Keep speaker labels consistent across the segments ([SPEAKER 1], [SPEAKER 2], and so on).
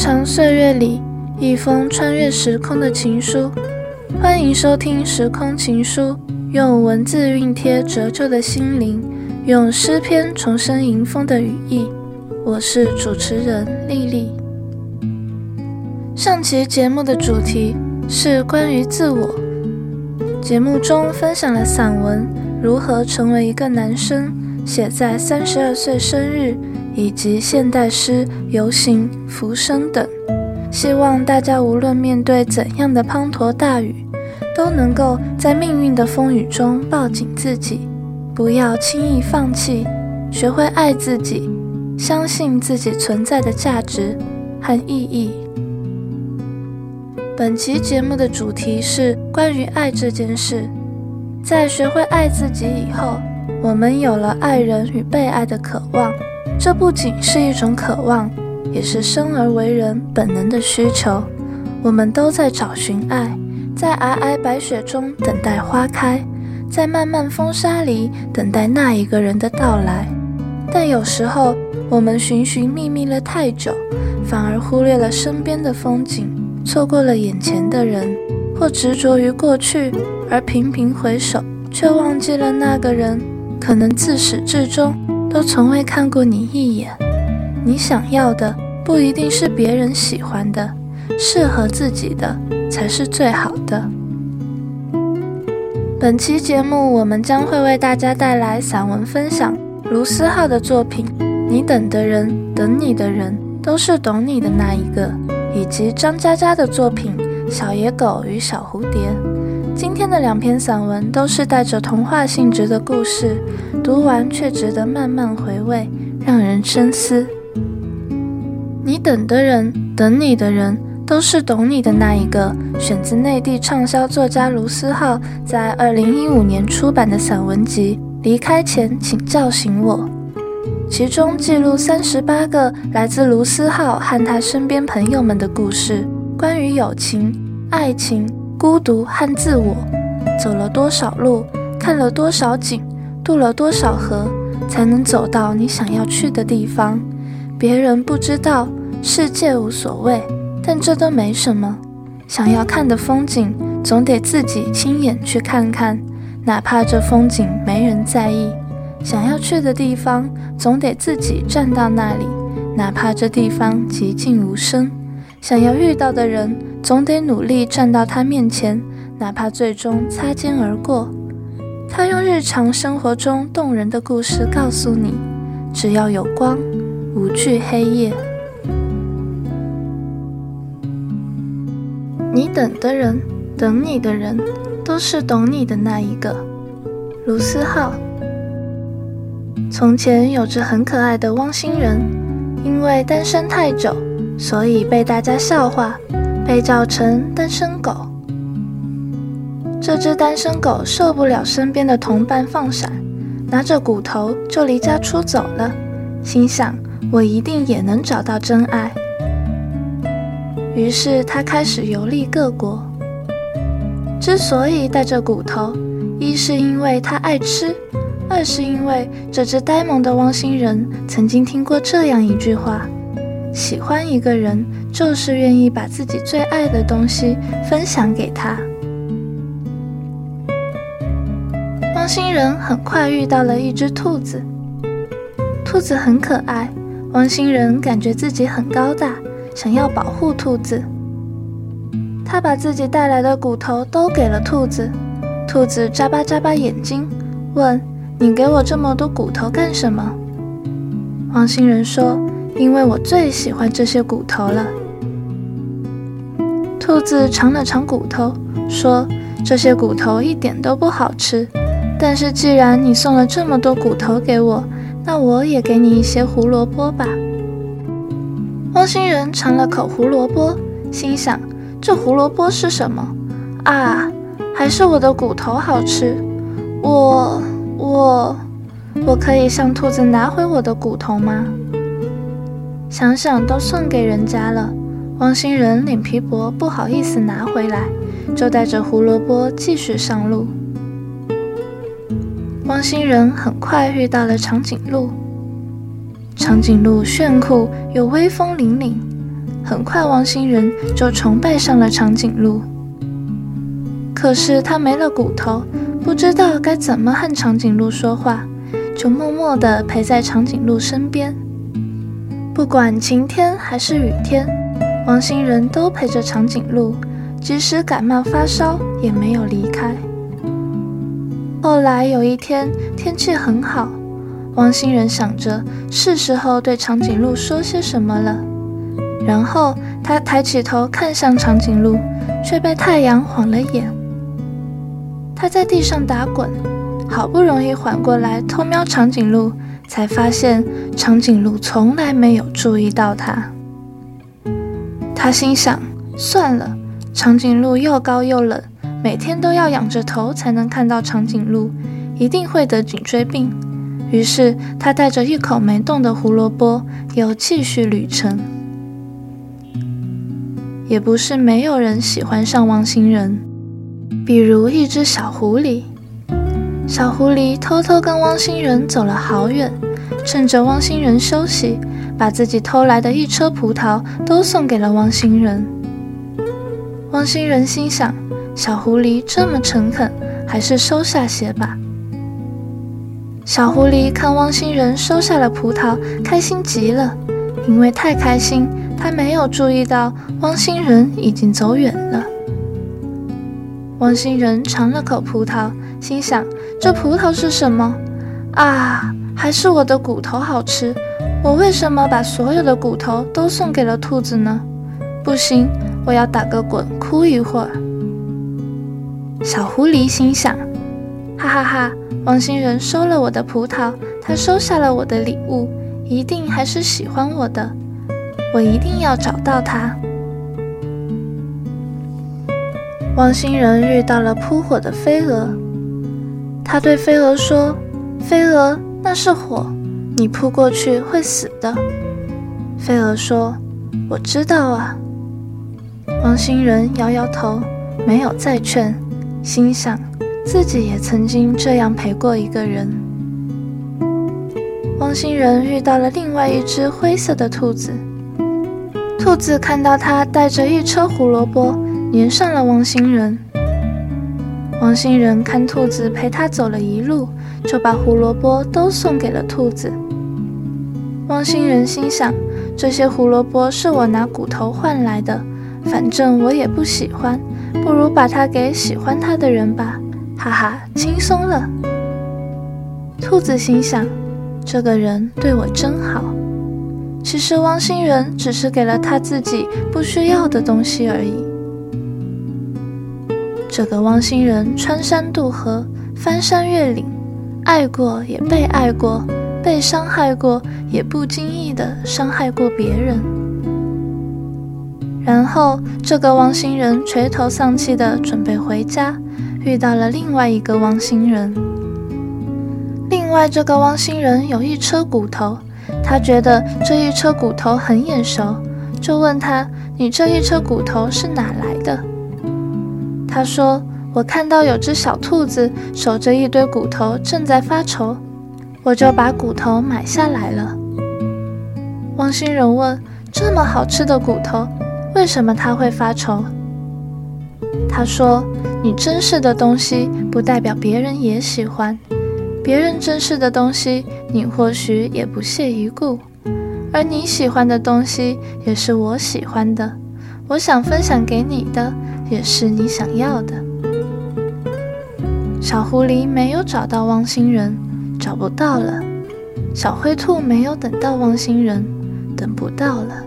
[SPEAKER 1] 长岁月里，一封穿越时空的情书。欢迎收听《时空情书》，用文字熨贴折旧的心灵，用诗篇重生迎风的羽翼。我是主持人丽丽。上期节目的主题是关于自我。节目中分享了散文《如何成为一个男生》，写在三十二岁生日。以及现代诗、游行、浮生等，希望大家无论面对怎样的滂沱大雨，都能够在命运的风雨中抱紧自己，不要轻易放弃，学会爱自己，相信自己存在的价值和意义。本期节目的主题是关于爱这件事。在学会爱自己以后，我们有了爱人与被爱的渴望。这不仅是一种渴望，也是生而为人本能的需求。我们都在找寻爱，在皑皑白雪中等待花开，在漫漫风沙里等待那一个人的到来。但有时候，我们寻寻觅觅了太久，反而忽略了身边的风景，错过了眼前的人，或执着于过去，而频频回首，却忘记了那个人可能自始至终。都从未看过你一眼，你想要的不一定是别人喜欢的，适合自己的才是最好的。本期节目，我们将会为大家带来散文分享卢思浩的作品《你等的人，等你的人，都是懂你的那一个》，以及张嘉佳的作品《小野狗与小蝴蝶》。今天的两篇散文都是带着童话性质的故事，读完却值得慢慢回味，让人深思。你等的人，等你的人，都是懂你的那一个。选自内地畅销作家卢思浩在二零一五年出版的散文集《离开前，请叫醒我》，其中记录三十八个来自卢思浩和他身边朋友们的故事，关于友情、爱情。孤独和自我，走了多少路，看了多少景，渡了多少河，才能走到你想要去的地方？别人不知道，世界无所谓，但这都没什么。想要看的风景，总得自己亲眼去看看，哪怕这风景没人在意；想要去的地方，总得自己站到那里，哪怕这地方寂静无声。想要遇到的人，总得努力站到他面前，哪怕最终擦肩而过。他用日常生活中动人的故事告诉你：只要有光，无惧黑夜。你等的人，等你的人，都是懂你的那一个。卢思浩。从前有着很可爱的汪星人，因为单身太久，所以被大家笑话。被叫成单身狗。这只单身狗受不了身边的同伴放闪，拿着骨头就离家出走了。心想：我一定也能找到真爱。于是他开始游历各国。之所以带着骨头，一是因为他爱吃，二是因为这只呆萌的汪星人曾经听过这样一句话。喜欢一个人，就是愿意把自己最爱的东西分享给他。汪星人很快遇到了一只兔子，兔子很可爱，汪星人感觉自己很高大，想要保护兔子。他把自己带来的骨头都给了兔子，兔子眨巴眨巴眼睛，问：“你给我这么多骨头干什么？”汪星人说。因为我最喜欢这些骨头了。兔子尝了尝骨头，说：“这些骨头一点都不好吃。但是既然你送了这么多骨头给我，那我也给你一些胡萝卜吧。”汪星人尝了口胡萝卜，心想：“这胡萝卜是什么？啊，还是我的骨头好吃。我我我可以向兔子拿回我的骨头吗？”想想都送给人家了，汪星人脸皮薄，不好意思拿回来，就带着胡萝卜继续上路。汪星人很快遇到了长颈鹿，长颈鹿炫酷又威风凛凛，很快汪星人就崇拜上了长颈鹿。可是他没了骨头，不知道该怎么和长颈鹿说话，就默默地陪在长颈鹿身边。不管晴天还是雨天，汪星人都陪着长颈鹿，即使感冒发烧也没有离开。后来有一天天气很好，汪星人想着是时候对长颈鹿说些什么了，然后他抬起头看向长颈鹿，却被太阳晃了眼。他在地上打滚，好不容易缓过来偷瞄长颈鹿，才发现长颈鹿从来没有注意到他。他心想：算了，长颈鹿又高又冷，每天都要仰着头才能看到长颈鹿，一定会得颈椎病。于是他带着一口没动的胡萝卜，又继续旅程。也不是没有人喜欢上汪星人。比如一只小狐狸，小狐狸偷偷跟汪星人走了好远，趁着汪星人休息，把自己偷来的一车葡萄都送给了汪星人。汪星人心想：小狐狸这么诚恳，还是收下些吧。小狐狸看汪星人收下了葡萄，开心极了，因为太开心，他没有注意到汪星人已经走远了。汪星人尝了口葡萄，心想：这葡萄是什么？啊，还是我的骨头好吃。我为什么把所有的骨头都送给了兔子呢？不行，我要打个滚，哭一会儿。小狐狸心想：哈哈哈，汪星人收了我的葡萄，他收下了我的礼物，一定还是喜欢我的。我一定要找到他。汪星人遇到了扑火的飞蛾，他对飞蛾说：“飞蛾，那是火，你扑过去会死的。”飞蛾说：“我知道啊。”汪星人摇摇头，没有再劝，心想自己也曾经这样陪过一个人。汪星人遇到了另外一只灰色的兔子，兔子看到他带着一车胡萝卜。粘上了汪星人。汪星人看兔子陪他走了一路，就把胡萝卜都送给了兔子。汪星人心想：这些胡萝卜是我拿骨头换来的，反正我也不喜欢，不如把它给喜欢它的人吧。哈哈，轻松了。兔子心想：这个人对我真好。其实汪星人只是给了他自己不需要的东西而已。这个汪星人穿山渡河，翻山越岭，爱过也被爱过，被伤害过也不经意的伤害过别人。然后，这个汪星人垂头丧气地准备回家，遇到了另外一个汪星人。另外，这个汪星人有一车骨头，他觉得这一车骨头很眼熟，就问他：“你这一车骨头是哪来的？”他说：“我看到有只小兔子守着一堆骨头，正在发愁，我就把骨头买下来了。”汪星人问：“这么好吃的骨头，为什么他会发愁？”他说：“你珍视的东西，不代表别人也喜欢；别人珍视的东西，你或许也不屑一顾；而你喜欢的东西，也是我喜欢的。我想分享给你的。”也是你想要的。小狐狸没有找到汪星人，找不到了。小灰兔没有等到汪星人，等不到了。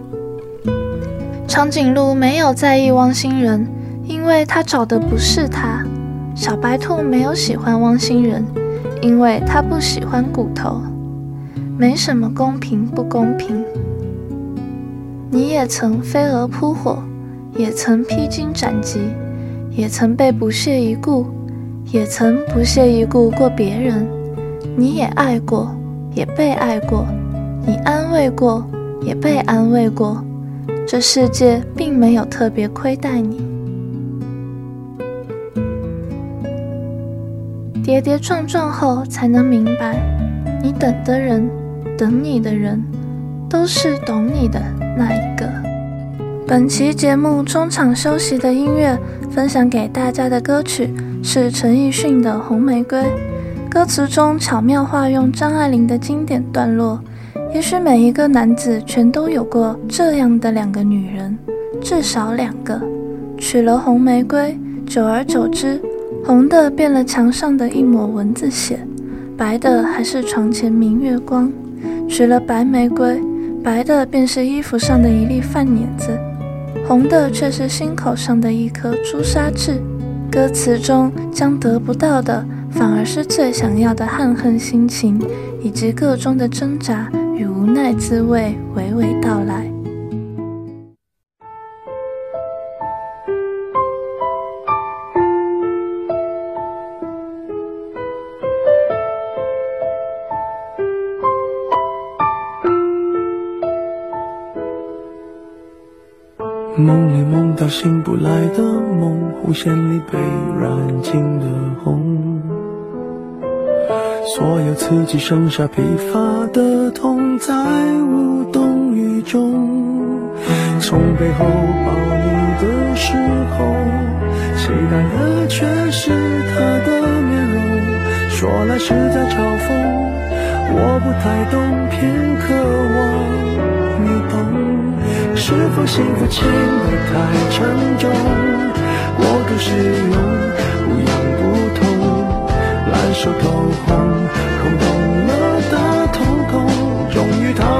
[SPEAKER 1] 长颈鹿没有在意汪星人，因为他找的不是他。小白兔没有喜欢汪星人，因为他不喜欢骨头。没什么公平不公平。你也曾飞蛾扑火。也曾披荆斩棘，也曾被不屑一顾，也曾不屑一顾过别人。你也爱过，也被爱过，你安慰过，也被安慰过。这世界并没有特别亏待你。跌跌撞撞后，才能明白，你等的人，等你的人，都是懂你的那一个。本期节目中场休息的音乐，分享给大家的歌曲是陈奕迅的《红玫瑰》。歌词中巧妙化用张爱玲的经典段落。也许每一个男子全都有过这样的两个女人，至少两个。娶了红玫瑰，久而久之，红的变了墙上的一抹蚊子血，白的还是床前明月光。娶了白玫瑰，白的便是衣服上的一粒饭碾子，红的却是心口上的一颗朱砂痣。歌词中将得不到的，反而是最想要的憾恨心情，以及个中的挣扎与无奈滋味娓娓道来。
[SPEAKER 2] 梦里梦到醒不来的梦，红线里被染尽的红，所有刺激剩下疲乏的痛，在无动于衷。从背后抱你的时候，期待的却是他的面容，说来是在嘲讽，我不太懂，偏渴望你懂。是否幸福轻得太沉重？过度使用，不痒不痛，烂熟透红，空洞，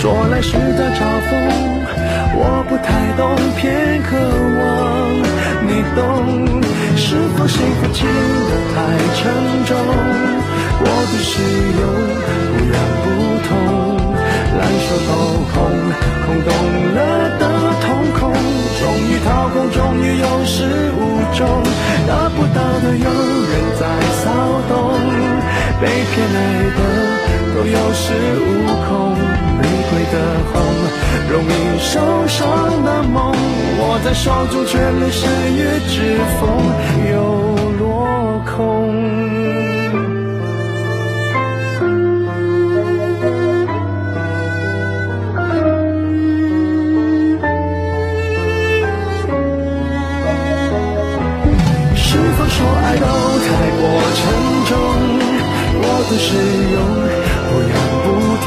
[SPEAKER 2] 说来是在嘲讽，我不太懂，偏渴望你懂，是否幸福轻得太沉重，过度使用，不痒不痛，烂熟透红。空洞了的瞳孔，终于掏空，终于有始无终，得不到的永远在骚动，被偏爱的都有恃无恐，的红，容易受伤的梦，握在手中却流失于指缝，又落空。是否说爱都太过沉重？我的使用不痒不痛，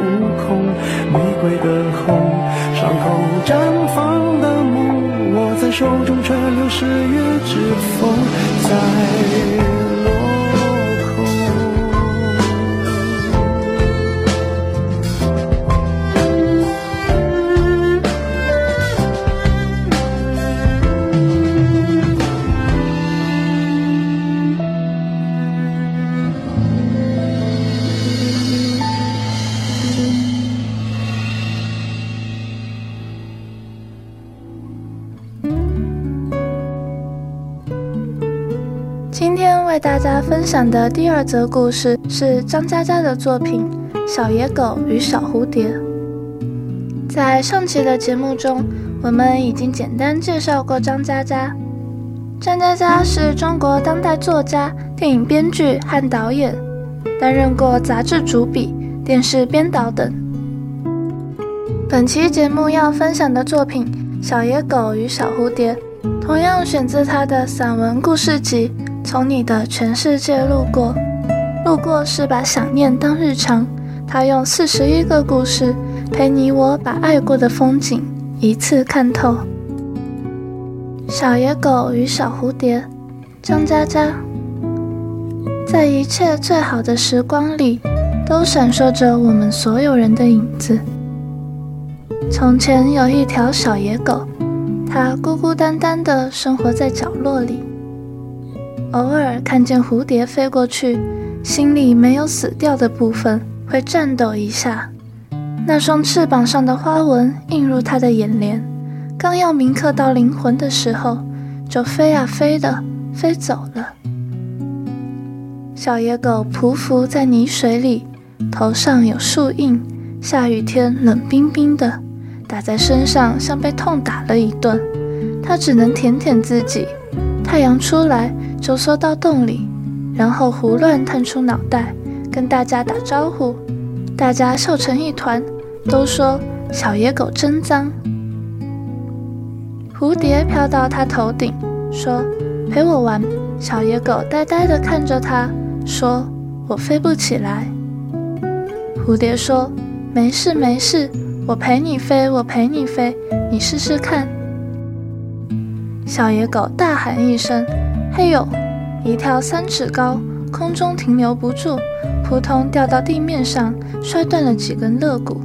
[SPEAKER 2] 玫瑰的红，伤口绽放的梦，握在手中却流失于指缝，在。
[SPEAKER 1] 家分享的第二则故事是张嘉佳的作品《小野狗与小蝴蝶》。在上期的节目中，我们已经简单介绍过张嘉佳。张嘉佳是中国当代作家、电影编剧和导演，担任过杂志主笔、电视编导等。本期节目要分享的作品《小野狗与小蝴蝶》，同样选自他的散文故事集《从你的全世界路过》。路过是把想念当日常，他用四十一个故事陪你我把爱过的风景一次看透。小野狗与小蝴蝶，张嘉佳。在一切最好的时光里，都闪烁着我们所有人的影子。从前有一条小野狗，它孤孤单单地生活在角落里，偶尔看见蝴蝶飞过去。心里没有死掉的部分，会颤抖一下。那双翅膀上的花纹映入他的眼帘，刚要铭刻到灵魂的时候，就飞啊飞的飞走了。小野狗匍匐在泥水里，头上有树印，下雨天冷冰冰的，打在身上像被痛打了一顿。它只能舔舔自己，太阳出来就缩到洞里。然后胡乱探出脑袋，跟大家打招呼，大家笑成一团，都说小野狗真脏。蝴蝶飘到他头顶，说：“陪我玩。”小野狗呆呆地看着他，说：“我飞不起来。”蝴蝶说：“没事没事，我陪你飞，我陪你飞，你试试看。”小野狗大喊一声：“嘿呦！”一跳三尺高，空中停留不住，扑通掉到地面上，摔断了几根肋骨。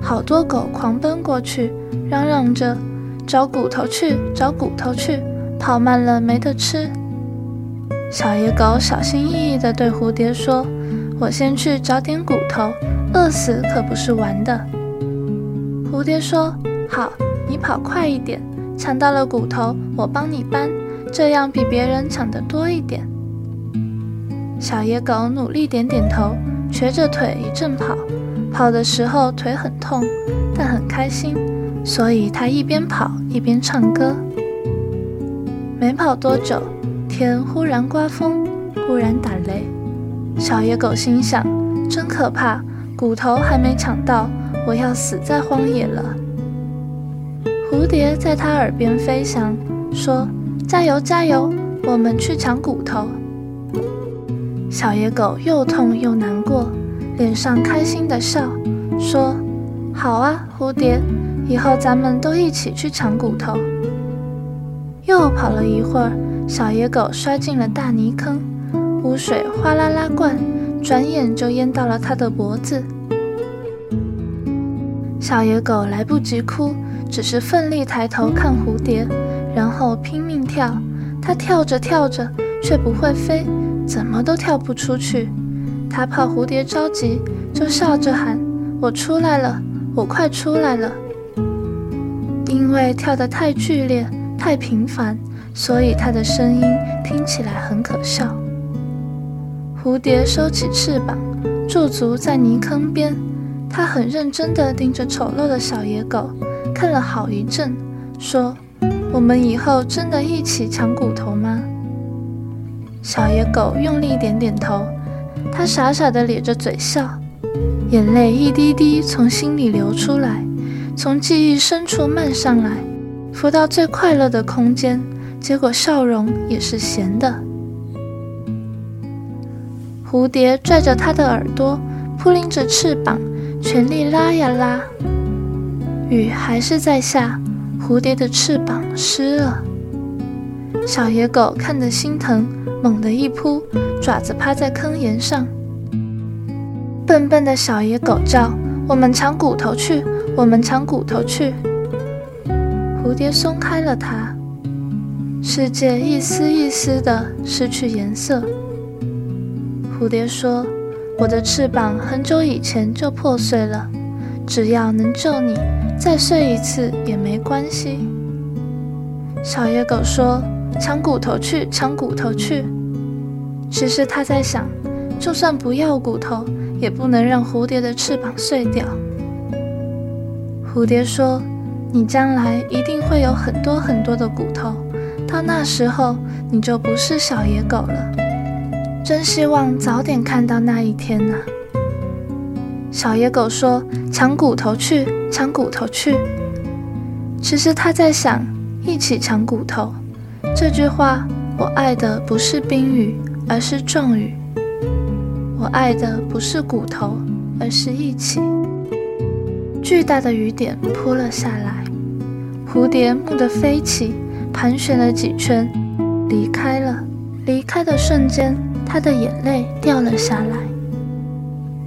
[SPEAKER 1] 好多狗狂奔过去，嚷嚷着：“找骨头去，找骨头去！”跑慢了没得吃。小野狗小心翼翼地对蝴蝶说：“我先去找点骨头，饿死可不是玩的。”蝴蝶说：“好，你跑快一点，抢到了骨头，我帮你搬。”这样比别人抢得多一点。小野狗努力点点头，瘸着腿一阵跑。跑的时候腿很痛，但很开心，所以它一边跑一边唱歌。没跑多久，天忽然刮风，忽然打雷。小野狗心想：真可怕，骨头还没抢到，我要死在荒野了。蝴蝶在它耳边飞翔，说。加油加油！我们去抢骨头。小野狗又痛又难过，脸上开心的笑，说：“好啊，蝴蝶，以后咱们都一起去抢骨头。”又跑了一会儿，小野狗摔进了大泥坑，污水哗啦啦灌，转眼就淹到了它的脖子。小野狗来不及哭，只是奋力抬头看蝴蝶。然后拼命跳，它跳着跳着却不会飞，怎么都跳不出去。它怕蝴蝶着急，就笑着喊：“我出来了，我快出来了。”因为跳得太剧烈、太频繁，所以它的声音听起来很可笑。蝴蝶收起翅膀，驻足在泥坑边，它很认真地盯着丑陋的小野狗，看了好一阵，说。我们以后真的一起抢骨头吗？小野狗用力点点头，它傻傻地咧着嘴笑，眼泪一滴滴从心里流出来，从记忆深处漫上来，浮到最快乐的空间，结果笑容也是咸的。蝴蝶拽着它的耳朵，扑棱着翅膀，全力拉呀拉，雨还是在下。蝴蝶的翅膀湿了，小野狗看得心疼，猛地一扑，爪子趴在坑沿上。笨笨的小野狗叫：“我们抢骨头去，我们抢骨头去。”蝴蝶松开了它，世界一丝一丝的失去颜色。蝴蝶说：“我的翅膀很久以前就破碎了，只要能救你。”再睡一次也没关系。小野狗说：“抢骨头去，抢骨头去。”其实他在想，就算不要骨头，也不能让蝴蝶的翅膀碎掉。蝴蝶说：“你将来一定会有很多很多的骨头，到那时候你就不是小野狗了。真希望早点看到那一天呐、啊！小野狗说：“抢骨头去，抢骨头去。”其实他在想，一起抢骨头。这句话，我爱的不是冰雨，而是重雨。我爱的不是骨头，而是一起。巨大的雨点扑了下来，蝴蝶蓦地飞起，盘旋了几圈，离开了。离开的瞬间，它的眼泪掉了下来。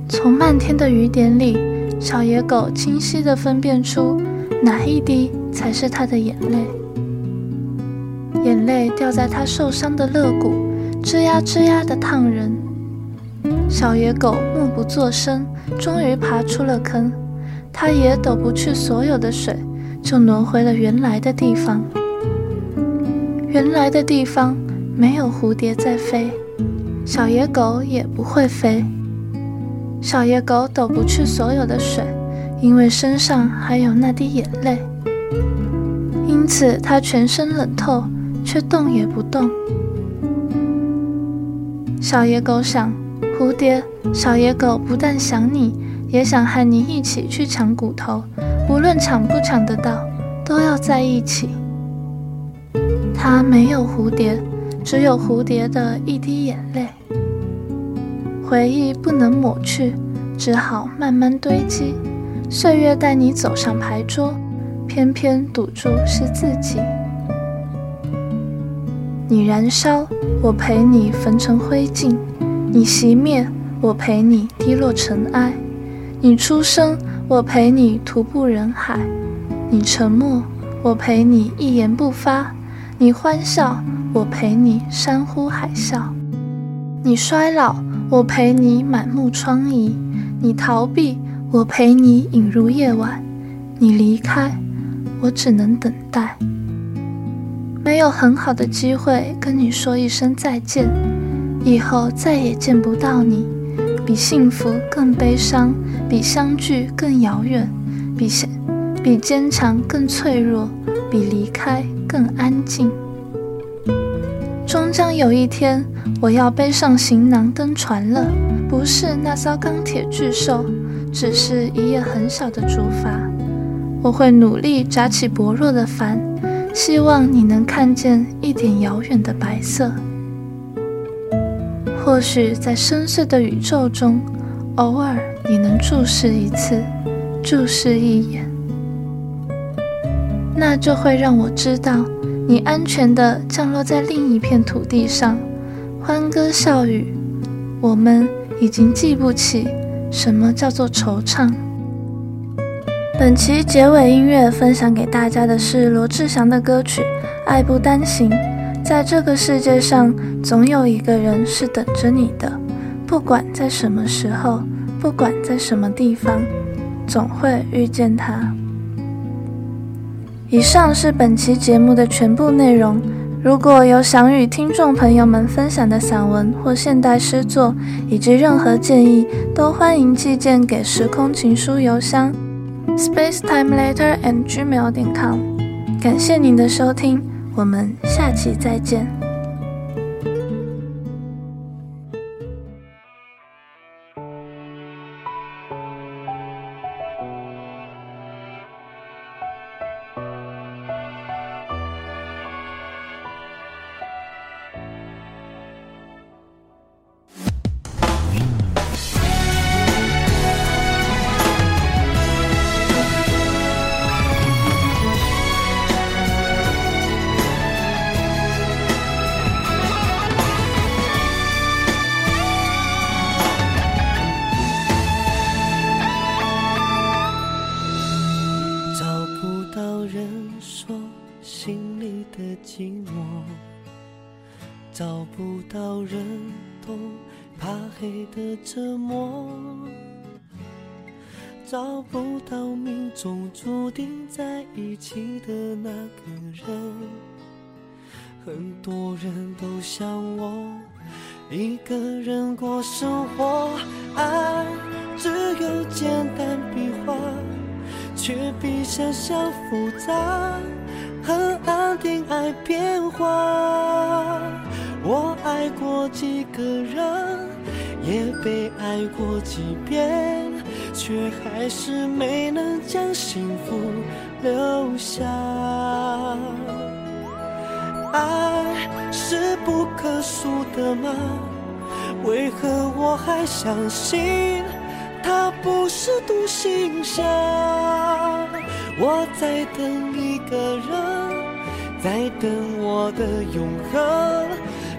[SPEAKER 1] 从漫天的雨点里，小野狗清晰地分辨出哪一滴才是它的眼泪。眼泪掉在它受伤的肋骨，吱呀吱呀地烫人。小野狗默不作声，终于爬出了坑。它也抖不去所有的水，就挪回了原来的地方。原来的地方没有蝴蝶在飞，小野狗也不会飞。小野狗抖不去所有的水，因为身上还有那滴眼泪。因此，它全身冷透，却动也不动。小野狗想。蝴蝶，小野狗不但想你，也想和你一起去抢骨头。无论抢不抢得到，都要在一起。它没有蝴蝶，只有蝴蝶的一滴眼泪。回忆不能抹去，只好慢慢堆积。岁月带你走上牌桌，偏偏赌注是自己。你燃烧，我陪你焚成灰烬。你熄灭，我陪你滴落尘埃；你出生，我陪你徒步人海；你沉默，我陪你一言不发；你欢笑，我陪你山呼海啸；你衰老，我陪你满目疮痍；你逃避，我陪你引入夜晚；你离开，我只能等待。没有很好的机会跟你说一声再见。以后再也见不到你，比幸福更悲伤，比相聚更遥远，比坚比坚强更脆弱，比离开更安静。终将有一天，我要背上行囊登船了，不是那艘钢铁巨兽，只是一叶很小的竹筏。我会努力扎起薄弱的帆，希望你能看见一点遥远的白色。或许在深邃的宇宙中，偶尔你能注视一次，注视一眼，那就会让我知道你安全地降落在另一片土地上，欢歌笑语。我们已经记不起什么叫做惆怅。本期结尾音乐分享给大家的是罗志祥的歌曲《爱不单行》。在这个世界上，总有一个人是等着你的，不管在什么时候，不管在什么地方，总会遇见他。以上是本期节目的全部内容。如果有想与听众朋友们分享的散文或现代诗作，以及任何建议，都欢迎寄件给时空情书邮箱 spacetimeletterandgmail.com。感谢您的收听。我们下期再见。
[SPEAKER 3] 到人懂怕黑的折磨，找不到命中注定在一起的那个人。很多人都像我，一个人过生活，爱只有简单笔画，却比想象复杂。很安定，爱变化。我爱过几个人，也被爱过几遍，却还是没能将幸福留下。爱是不可数的吗？为何我还相信它不是独行侠？我在等一个人，在等我的永恒，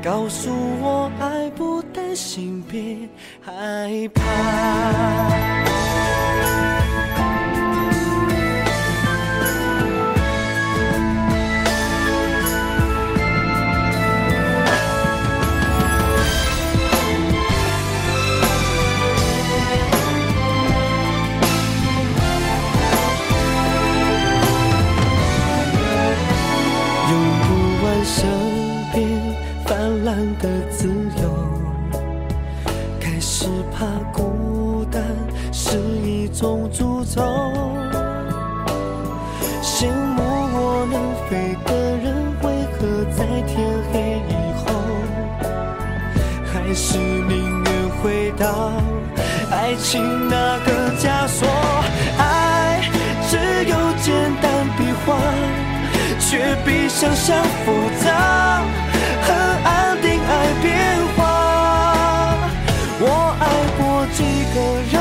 [SPEAKER 3] 告诉我爱不担心，别害怕。的自由开始怕孤单是一种诅咒羡慕我能飞的人为何在天黑以后还是宁愿回到爱情那个枷锁。爱只有简单笔画却比想象复杂。爱变化。我爱过几个人，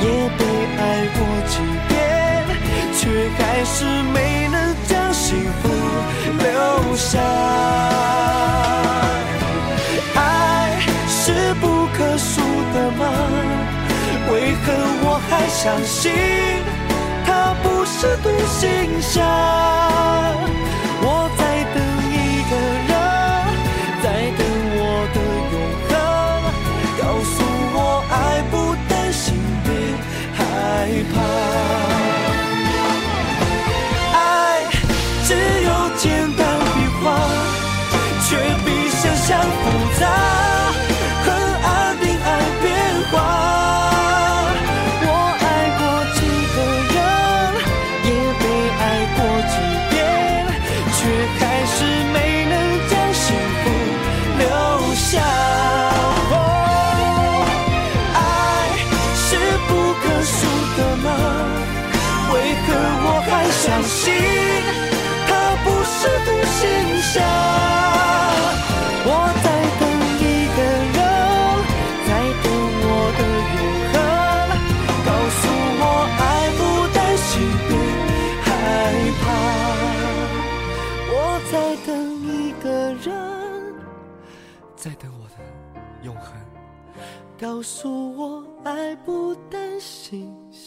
[SPEAKER 3] 也被爱过几遍，却还是没能将幸福留下。爱是不可数的吗？为何我还相信它不是独行侠？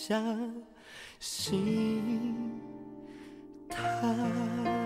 [SPEAKER 3] 心，相信他。